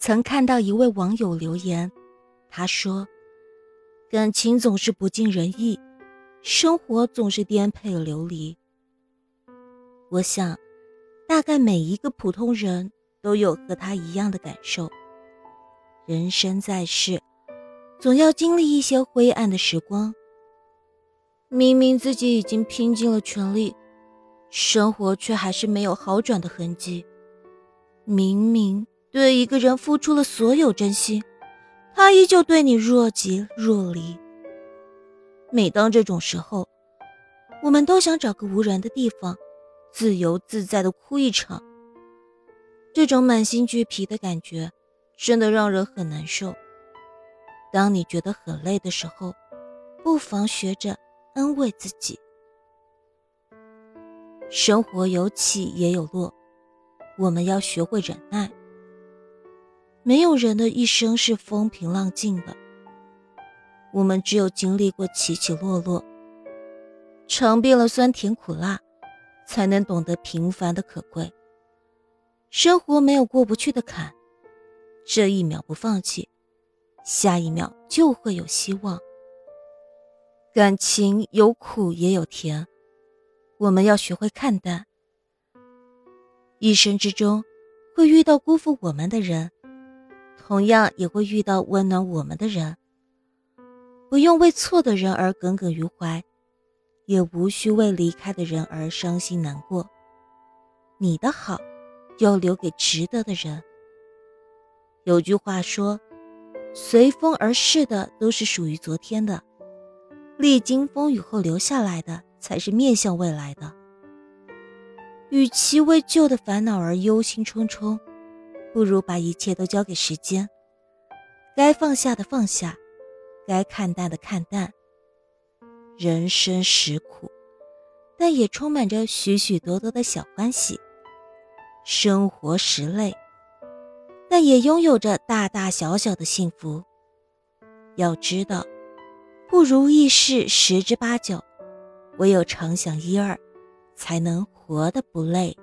曾看到一位网友留言，他说：“感情总是不尽人意，生活总是颠沛流离。”我想，大概每一个普通人都有和他一样的感受。人生在世，总要经历一些灰暗的时光。明明自己已经拼尽了全力，生活却还是没有好转的痕迹。明明对一个人付出了所有真心，他依旧对你若即若离。每当这种时候，我们都想找个无人的地方，自由自在的哭一场。这种满心俱疲的感觉，真的让人很难受。当你觉得很累的时候，不妨学着。安慰自己，生活有起也有落，我们要学会忍耐。没有人的一生是风平浪静的，我们只有经历过起起落落，尝遍了酸甜苦辣，才能懂得平凡的可贵。生活没有过不去的坎，这一秒不放弃，下一秒就会有希望。感情有苦也有甜，我们要学会看淡。一生之中，会遇到辜负我们的人，同样也会遇到温暖我们的人。不用为错的人而耿耿于怀，也无需为离开的人而伤心难过。你的好，要留给值得的人。有句话说：“随风而逝的都是属于昨天的。”历经风雨后留下来的，才是面向未来的。与其为旧的烦恼而忧心忡忡，不如把一切都交给时间。该放下的放下，该看淡的看淡。人生实苦，但也充满着许许多多的小欢喜。生活实累，但也拥有着大大小小的幸福。要知道。不如意事十之八九，唯有常想一二，才能活得不累。